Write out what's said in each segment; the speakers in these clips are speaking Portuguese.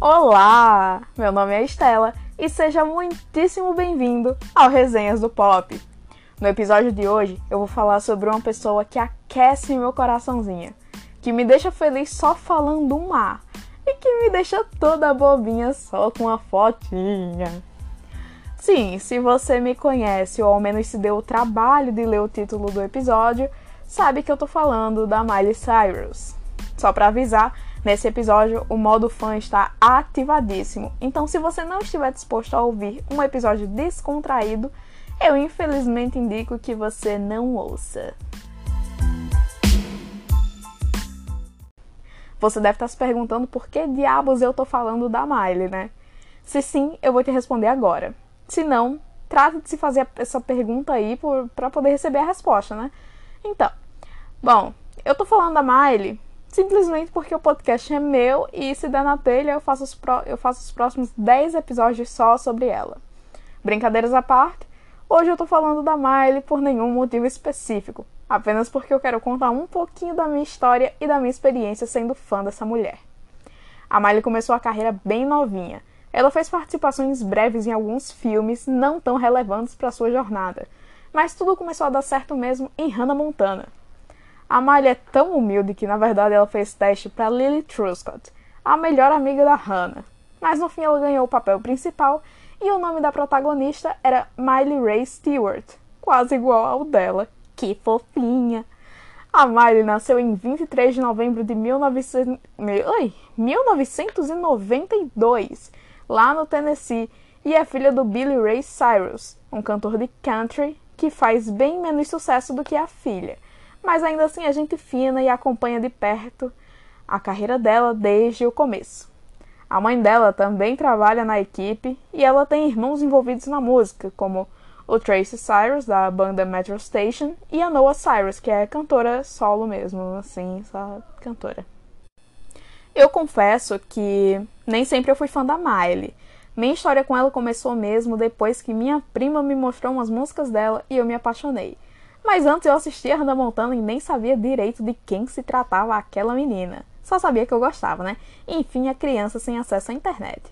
Olá! Meu nome é Estela e seja muitíssimo bem-vindo ao Resenhas do Pop. No episódio de hoje eu vou falar sobre uma pessoa que aquece meu coraçãozinho, que me deixa feliz só falando um mar e que me deixa toda bobinha só com uma fotinha. Sim, se você me conhece ou ao menos se deu o trabalho de ler o título do episódio, sabe que eu tô falando da Miley Cyrus. Só para avisar, Nesse episódio, o modo fã está ativadíssimo, então se você não estiver disposto a ouvir um episódio descontraído, eu infelizmente indico que você não ouça. Você deve estar se perguntando por que diabos eu tô falando da Miley, né? Se sim, eu vou te responder agora. Se não, trate de se fazer essa pergunta aí para poder receber a resposta, né? Então, bom, eu tô falando da Miley simplesmente porque o podcast é meu e se der na telha eu faço os, pro... eu faço os próximos 10 episódios só sobre ela. Brincadeiras à parte, hoje eu tô falando da Miley por nenhum motivo específico, apenas porque eu quero contar um pouquinho da minha história e da minha experiência sendo fã dessa mulher. A Miley começou a carreira bem novinha. Ela fez participações breves em alguns filmes não tão relevantes para sua jornada, mas tudo começou a dar certo mesmo em Hannah Montana, a Miley é tão humilde que, na verdade, ela fez teste para Lily Truscott, a melhor amiga da Hannah. Mas no fim ela ganhou o papel principal e o nome da protagonista era Miley Ray Stewart, quase igual ao dela. Que fofinha! A Miley nasceu em 23 de novembro de 19... Oi, 1992, lá no Tennessee, e é filha do Billy Ray Cyrus, um cantor de country que faz bem menos sucesso do que a filha mas ainda assim é gente fina e acompanha de perto a carreira dela desde o começo. A mãe dela também trabalha na equipe e ela tem irmãos envolvidos na música, como o Tracy Cyrus, da banda Metro Station, e a Noah Cyrus, que é cantora solo mesmo, assim, só cantora. Eu confesso que nem sempre eu fui fã da Miley. Minha história com ela começou mesmo depois que minha prima me mostrou umas músicas dela e eu me apaixonei. Mas antes eu assistia Hannah Montana e nem sabia direito de quem se tratava aquela menina. Só sabia que eu gostava, né? Enfim, a criança sem acesso à internet.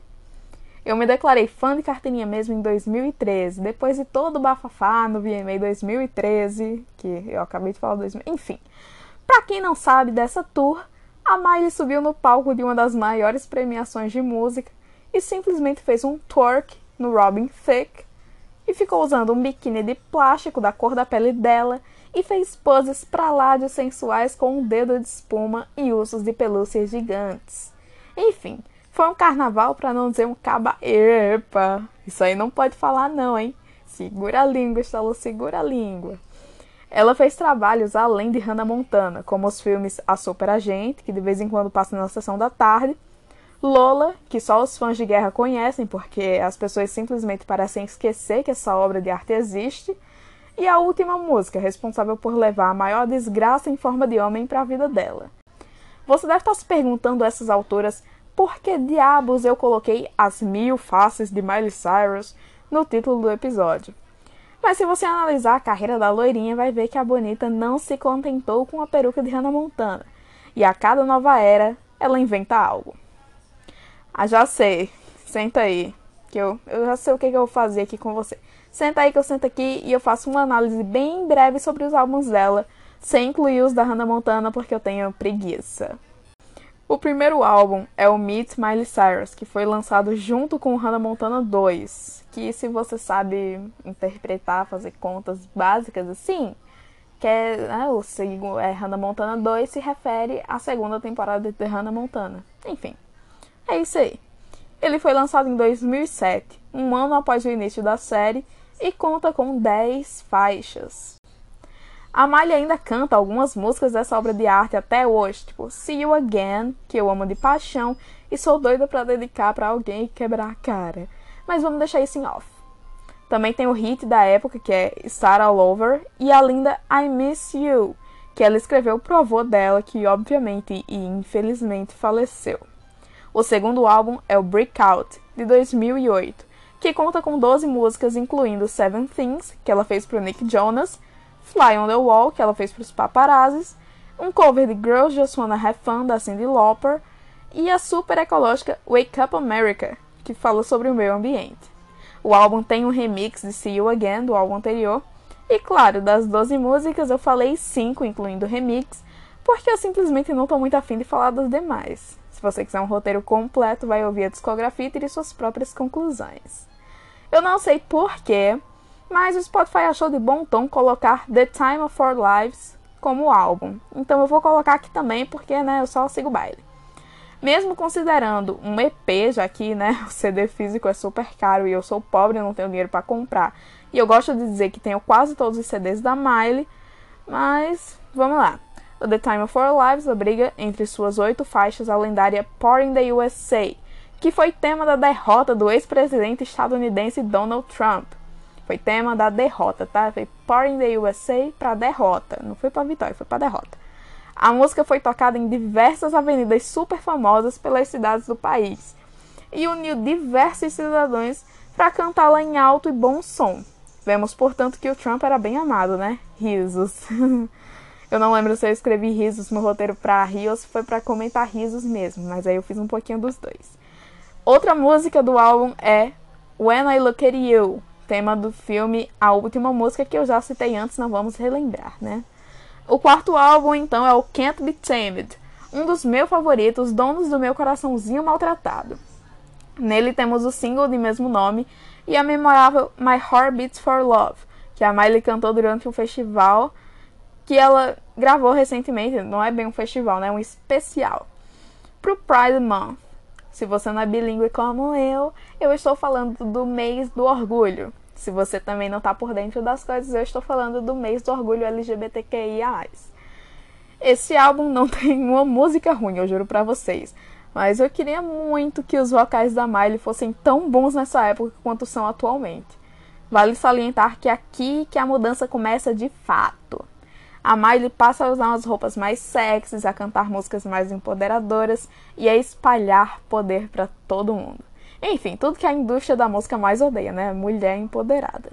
Eu me declarei fã de carteirinha mesmo em 2013, depois de todo o bafafá no VMA 2013, que eu acabei de falar 2000, enfim. Para quem não sabe dessa tour, a Miley subiu no palco de uma das maiores premiações de música e simplesmente fez um twerk no Robin Thicke e ficou usando um biquíni de plástico da cor da pele dela e fez poses pra lá de sensuais com um dedo de espuma e usos de pelúcias gigantes. Enfim, foi um carnaval para não dizer um caba. Epa! Isso aí não pode falar, não, hein? Segura a língua, Estalo, segura a língua. Ela fez trabalhos além de Hannah Montana, como os filmes A Super Agente, que de vez em quando passa na sessão da tarde, Lola, que só os fãs de guerra conhecem, porque as pessoas simplesmente parecem esquecer que essa obra de arte existe, e a última música, responsável por levar a maior desgraça em forma de homem para a vida dela. Você deve estar se perguntando a essas autoras por que diabos eu coloquei as mil faces de Miley Cyrus no título do episódio. Mas se você analisar a carreira da loirinha, vai ver que a bonita não se contentou com a peruca de Hannah Montana, e a cada nova era ela inventa algo. Ah, já sei. Senta aí. Que eu, eu já sei o que, que eu vou fazer aqui com você. Senta aí que eu sento aqui e eu faço uma análise bem breve sobre os álbuns dela, sem incluir os da Hannah Montana porque eu tenho preguiça. O primeiro álbum é o Meet Miley Cyrus, que foi lançado junto com Hannah Montana 2, que se você sabe interpretar, fazer contas básicas assim, que é, né, o segundo é Hannah Montana 2 se refere à segunda temporada de Hannah Montana. Enfim, é isso aí. Ele foi lançado em 2007, um ano após o início da série, e conta com 10 faixas. A Miley ainda canta algumas músicas dessa obra de arte até hoje, tipo See You Again, que eu amo de paixão e sou doida para dedicar para alguém e quebrar a cara. Mas vamos deixar isso em off. Também tem o hit da época que é Star All Over e a linda I Miss You, que ela escreveu pro avô dela, que obviamente e infelizmente faleceu. O segundo álbum é o Breakout, de 2008, que conta com 12 músicas, incluindo Seven Things, que ela fez para Nick Jonas, Fly on the Wall, que ela fez para os Paparazzis, um cover de Girls Just Wanna Have Fun, da Cyndi Lauper, e a super ecológica Wake Up America, que fala sobre o meio ambiente. O álbum tem um remix de See You Again do álbum anterior, e claro, das 12 músicas eu falei 5, incluindo o remix, porque eu simplesmente não estou muito afim de falar das demais. Se você quiser um roteiro completo, vai ouvir a discografia e tirar suas próprias conclusões. Eu não sei porquê, mas o Spotify achou de bom tom colocar The Time of Our Lives como álbum. Então eu vou colocar aqui também porque né, eu só sigo o baile. Mesmo considerando um EP, já que né, o CD físico é super caro e eu sou pobre e não tenho dinheiro para comprar, e eu gosto de dizer que tenho quase todos os CDs da Miley, mas vamos lá. The Time of Our Lives abriga entre suas oito faixas a lendária Pour in the USA, que foi tema da derrota do ex-presidente estadunidense Donald Trump. Foi tema da derrota, tá? Foi Pour in the USA para derrota, não foi para vitória, foi para derrota. A música foi tocada em diversas avenidas super famosas pelas cidades do país e uniu diversos cidadãos para cantá-la em alto e bom som. Vemos, portanto, que o Trump era bem amado, né? Risos. eu não lembro se eu escrevi risos no roteiro para rir ou se foi para comentar risos mesmo, mas aí eu fiz um pouquinho dos dois. Outra música do álbum é When I Look at You, tema do filme A Última Música que eu já citei antes, não vamos relembrar, né? O quarto álbum, então, é o Can't Be Tamed, um dos meus favoritos, donos do meu coraçãozinho maltratado. Nele temos o single de mesmo nome e a memorável My Heart Beats for Love, que a Miley cantou durante um festival que ela gravou recentemente. Não é bem um festival, né? É um especial. Pro Pride Month. Se você não é bilíngue como eu, eu estou falando do mês do orgulho. Se você também não está por dentro das coisas, eu estou falando do mês do orgulho LGBTQIA. Esse álbum não tem uma música ruim, eu juro para vocês. Mas eu queria muito que os vocais da Miley fossem tão bons nessa época quanto são atualmente. Vale salientar que aqui que a mudança começa de fato. A Miley passa a usar umas roupas mais sexys, a cantar músicas mais empoderadoras e a espalhar poder para todo mundo. Enfim, tudo que a indústria da música mais odeia, né? Mulher empoderada.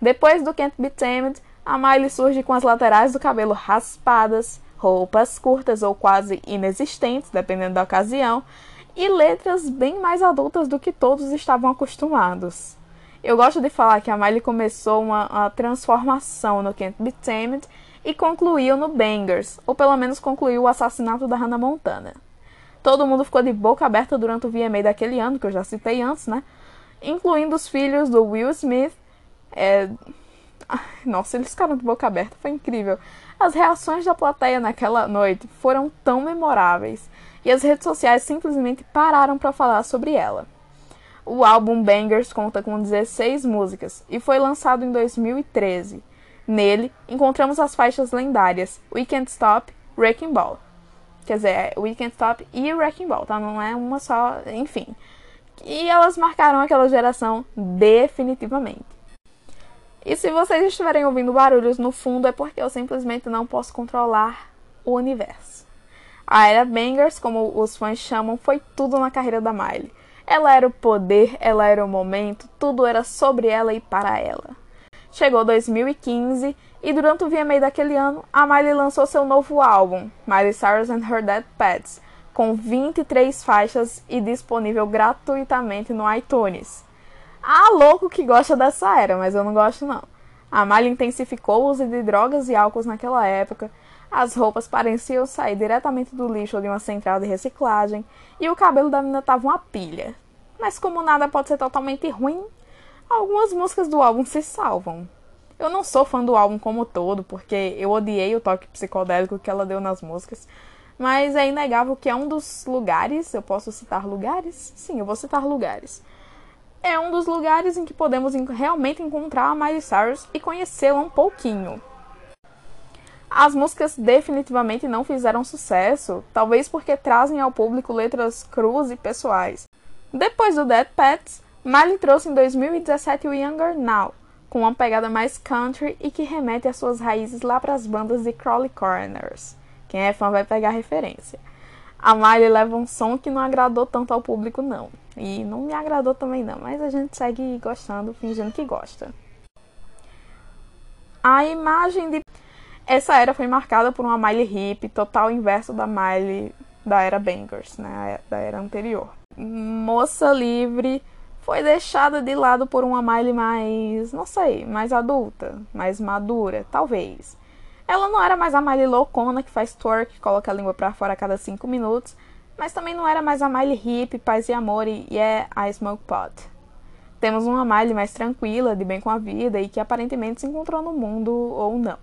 Depois do Can't Be Tamed, a Miley surge com as laterais do cabelo raspadas, roupas curtas ou quase inexistentes, dependendo da ocasião, e letras bem mais adultas do que todos estavam acostumados. Eu gosto de falar que a Miley começou uma, uma transformação no Can't Be Tamed e concluiu no Bangers, ou pelo menos concluiu o assassinato da Hannah Montana. Todo mundo ficou de boca aberta durante o VMA daquele ano, que eu já citei antes, né? Incluindo os filhos do Will Smith. É... Nossa, eles ficaram de boca aberta, foi incrível. As reações da plateia naquela noite foram tão memoráveis e as redes sociais simplesmente pararam para falar sobre ela. O álbum Bangers conta com 16 músicas e foi lançado em 2013. Nele, encontramos as faixas lendárias We Can't Stop, Wrecking Ball. Quer dizer, é Weekend Stop e Wrecking Ball, tá? Não é uma só, enfim. E elas marcaram aquela geração definitivamente. E se vocês estiverem ouvindo barulhos no fundo é porque eu simplesmente não posso controlar o universo. A era Bangers, como os fãs chamam, foi tudo na carreira da Miley. Ela era o poder, ela era o momento, tudo era sobre ela e para ela. Chegou 2015 e durante o VMA daquele ano, a Miley lançou seu novo álbum, Miley Cyrus and Her Dead Pets, com 23 faixas e disponível gratuitamente no iTunes. Ah, louco que gosta dessa era, mas eu não gosto não. A Miley intensificou o uso de drogas e álcool naquela época, as roupas pareciam sair diretamente do lixo de uma central de reciclagem e o cabelo da menina tava uma pilha. Mas como nada pode ser totalmente ruim, algumas músicas do álbum se salvam. Eu não sou fã do álbum como todo, porque eu odiei o toque psicodélico que ela deu nas músicas. Mas é inegável que é um dos lugares, eu posso citar lugares? Sim, eu vou citar lugares. É um dos lugares em que podemos realmente encontrar a Miley Cyrus e conhecê-la um pouquinho. As músicas definitivamente não fizeram sucesso, talvez porque trazem ao público letras cruas e pessoais. Depois do Dead Pets, Miley trouxe em 2017 o Younger Now, com uma pegada mais country e que remete às suas raízes lá para as bandas de Crawley Corners. Quem é fã vai pegar a referência. A Miley leva um som que não agradou tanto ao público, não. E não me agradou também, não. Mas a gente segue gostando, fingindo que gosta. A imagem de. Essa era foi marcada por uma Miley hip, total inverso da Miley da era Bangers, né, da era anterior. Moça livre foi deixada de lado por uma Miley mais, não sei, mais adulta, mais madura, talvez. Ela não era mais a Miley loucona que faz twerk, coloca a língua para fora a cada cinco minutos, mas também não era mais a Miley hippie, paz e amor e yeah, I smoke pot. Temos uma Miley mais tranquila, de bem com a vida e que aparentemente se encontrou no mundo ou não.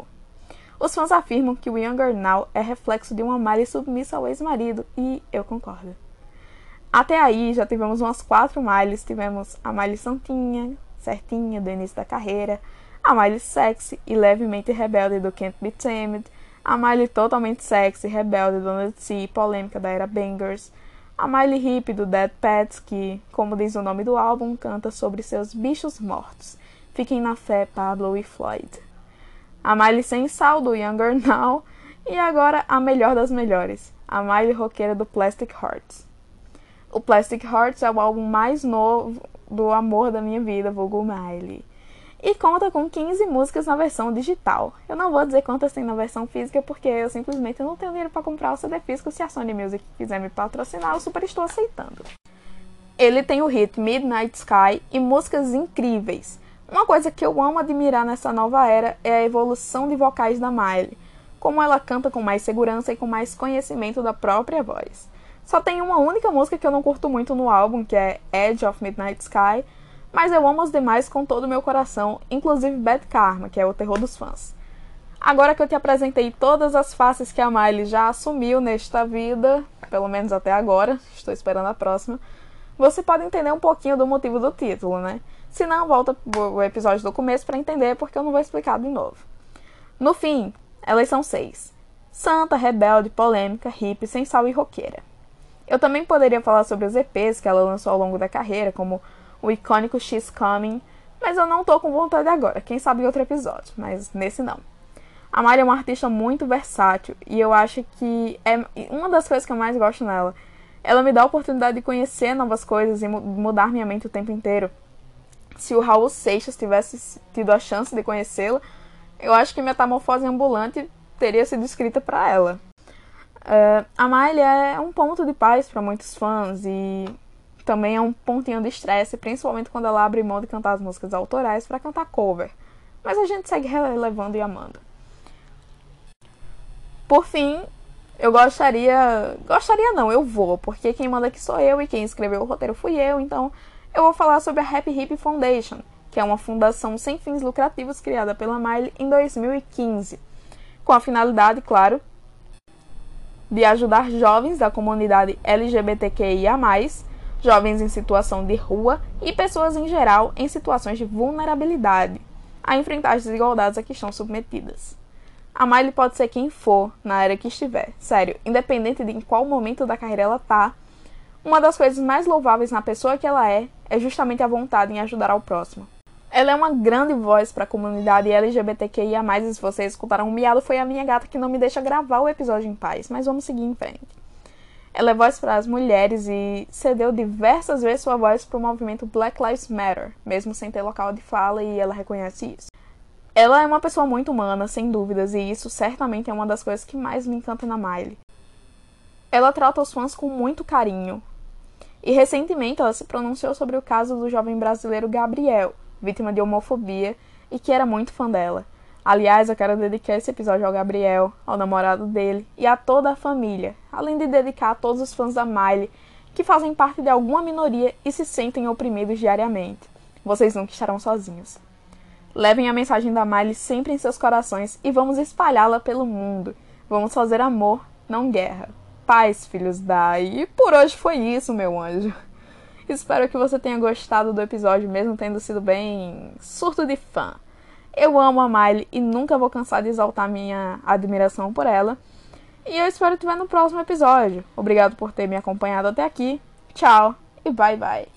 Os fãs afirmam que o Younger Now é reflexo de uma Miley submissa ao ex-marido e eu concordo. Até aí já tivemos umas quatro Miley's, tivemos a Miley Santinha, certinha, do início da carreira, a Miley sexy e levemente rebelde do Can't Be Tamed, a Miley totalmente sexy, rebelde do Nutty, polêmica da era Bangers, a Miley Hip do Dead Pets, que, como diz o nome do álbum, canta sobre seus bichos mortos. Fiquem na fé, Pablo e Floyd. A Miley sem sal do Younger Now. E agora a melhor das melhores, a Miley roqueira do Plastic Hearts. O Plastic Hearts é o álbum mais novo do amor da minha vida, vulgo Miley e conta com 15 músicas na versão digital. Eu não vou dizer quantas tem na versão física porque eu simplesmente não tenho dinheiro para comprar o CD físico. Se a Sony Music quiser me patrocinar, eu super estou aceitando. Ele tem o hit Midnight Sky e músicas incríveis. Uma coisa que eu amo admirar nessa nova era é a evolução de vocais da Miley, como ela canta com mais segurança e com mais conhecimento da própria voz. Só tem uma única música que eu não curto muito no álbum, que é Edge of Midnight Sky, mas eu amo os demais com todo o meu coração, inclusive Bad Karma, que é o terror dos fãs. Agora que eu te apresentei todas as faces que a Miley já assumiu nesta vida, pelo menos até agora, estou esperando a próxima, você pode entender um pouquinho do motivo do título, né? Se não, volta o episódio do começo para entender, porque eu não vou explicar de novo. No fim, elas são seis: santa, rebelde, polêmica, hippie, sensual e roqueira. Eu também poderia falar sobre os EPs que ela lançou ao longo da carreira, como o icônico She's Coming, mas eu não tô com vontade agora, quem sabe em outro episódio, mas nesse não. A Mari é uma artista muito versátil e eu acho que é uma das coisas que eu mais gosto nela. Ela me dá a oportunidade de conhecer novas coisas e mudar minha mente o tempo inteiro. Se o Raul Seixas tivesse tido a chance de conhecê-la, eu acho que Metamorfose Ambulante teria sido escrita para ela. Uh, a Miley é um ponto de paz para muitos fãs e também é um pontinho de estresse, principalmente quando ela abre mão de cantar as músicas autorais para cantar cover. Mas a gente segue relevando e amando. Por fim, eu gostaria. Gostaria não, eu vou, porque quem manda aqui sou eu e quem escreveu o roteiro fui eu, então eu vou falar sobre a Happy Hip Foundation, que é uma fundação sem fins lucrativos criada pela Miley em 2015, com a finalidade, claro, de ajudar jovens da comunidade LGBTQIA jovens em situação de rua e pessoas em geral em situações de vulnerabilidade a enfrentar as desigualdades a que estão submetidas. A Miley pode ser quem for, na área que estiver. Sério, independente de em qual momento da carreira ela tá, uma das coisas mais louváveis na pessoa que ela é é justamente a vontade em ajudar ao próximo. Ela é uma grande voz para a comunidade LGBTQIA+, e se vocês escutaram um miado, foi a minha gata que não me deixa gravar o episódio em paz, mas vamos seguir em frente. Ela é voz para as mulheres e cedeu diversas vezes sua voz para o movimento Black Lives Matter, mesmo sem ter local de fala, e ela reconhece isso. Ela é uma pessoa muito humana, sem dúvidas, e isso certamente é uma das coisas que mais me encanta na Miley. Ela trata os fãs com muito carinho. E recentemente ela se pronunciou sobre o caso do jovem brasileiro Gabriel, vítima de homofobia, e que era muito fã dela. Aliás, eu quero dedicar esse episódio ao Gabriel, ao namorado dele e a toda a família, além de dedicar a todos os fãs da Miley que fazem parte de alguma minoria e se sentem oprimidos diariamente. Vocês nunca estarão sozinhos. Levem a mensagem da Miley sempre em seus corações e vamos espalhá-la pelo mundo. Vamos fazer amor, não guerra. Paz, filhos da. E por hoje foi isso, meu anjo. Espero que você tenha gostado do episódio, mesmo tendo sido bem surto de fã. Eu amo a Miley e nunca vou cansar de exaltar minha admiração por ela. E eu espero te ver no próximo episódio. Obrigado por ter me acompanhado até aqui. Tchau e bye bye.